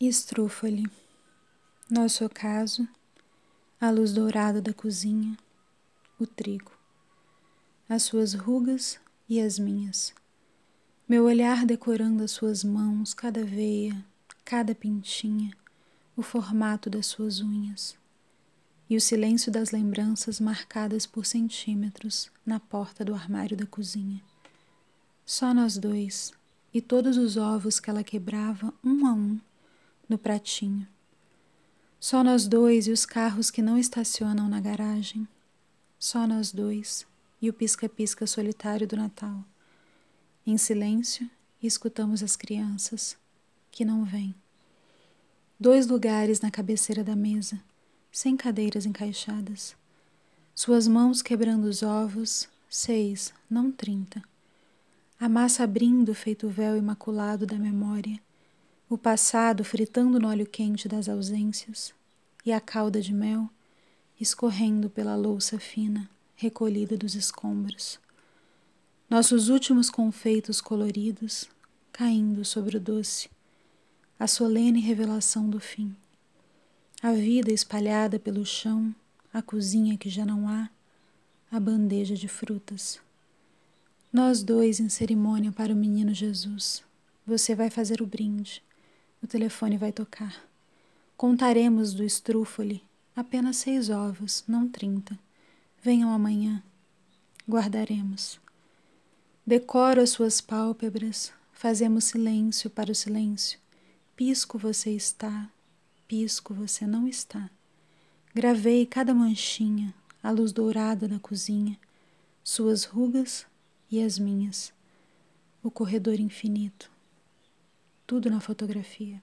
Estrúfale. Nosso ocaso, a luz dourada da cozinha, o trigo, as suas rugas e as minhas. Meu olhar decorando as suas mãos, cada veia, cada pintinha, o formato das suas unhas. E o silêncio das lembranças marcadas por centímetros na porta do armário da cozinha. Só nós dois e todos os ovos que ela quebrava um a um no pratinho. Só nós dois e os carros que não estacionam na garagem. Só nós dois e o pisca-pisca solitário do Natal. Em silêncio, escutamos as crianças, que não vêm. Dois lugares na cabeceira da mesa, sem cadeiras encaixadas. Suas mãos quebrando os ovos, seis, não trinta. A massa abrindo feito o véu imaculado da memória o passado fritando no óleo quente das ausências e a calda de mel escorrendo pela louça fina recolhida dos escombros. Nossos últimos confeitos coloridos caindo sobre o doce, a solene revelação do fim. A vida espalhada pelo chão, a cozinha que já não há, a bandeja de frutas. Nós dois em cerimônia para o menino Jesus. Você vai fazer o brinde. O telefone vai tocar. Contaremos do estrúfole apenas seis ovos, não trinta. Venham amanhã. Guardaremos. Decoro as suas pálpebras, fazemos silêncio para o silêncio. Pisco você está, pisco você não está. Gravei cada manchinha, a luz dourada da cozinha, suas rugas e as minhas, o corredor infinito tudo na fotografia.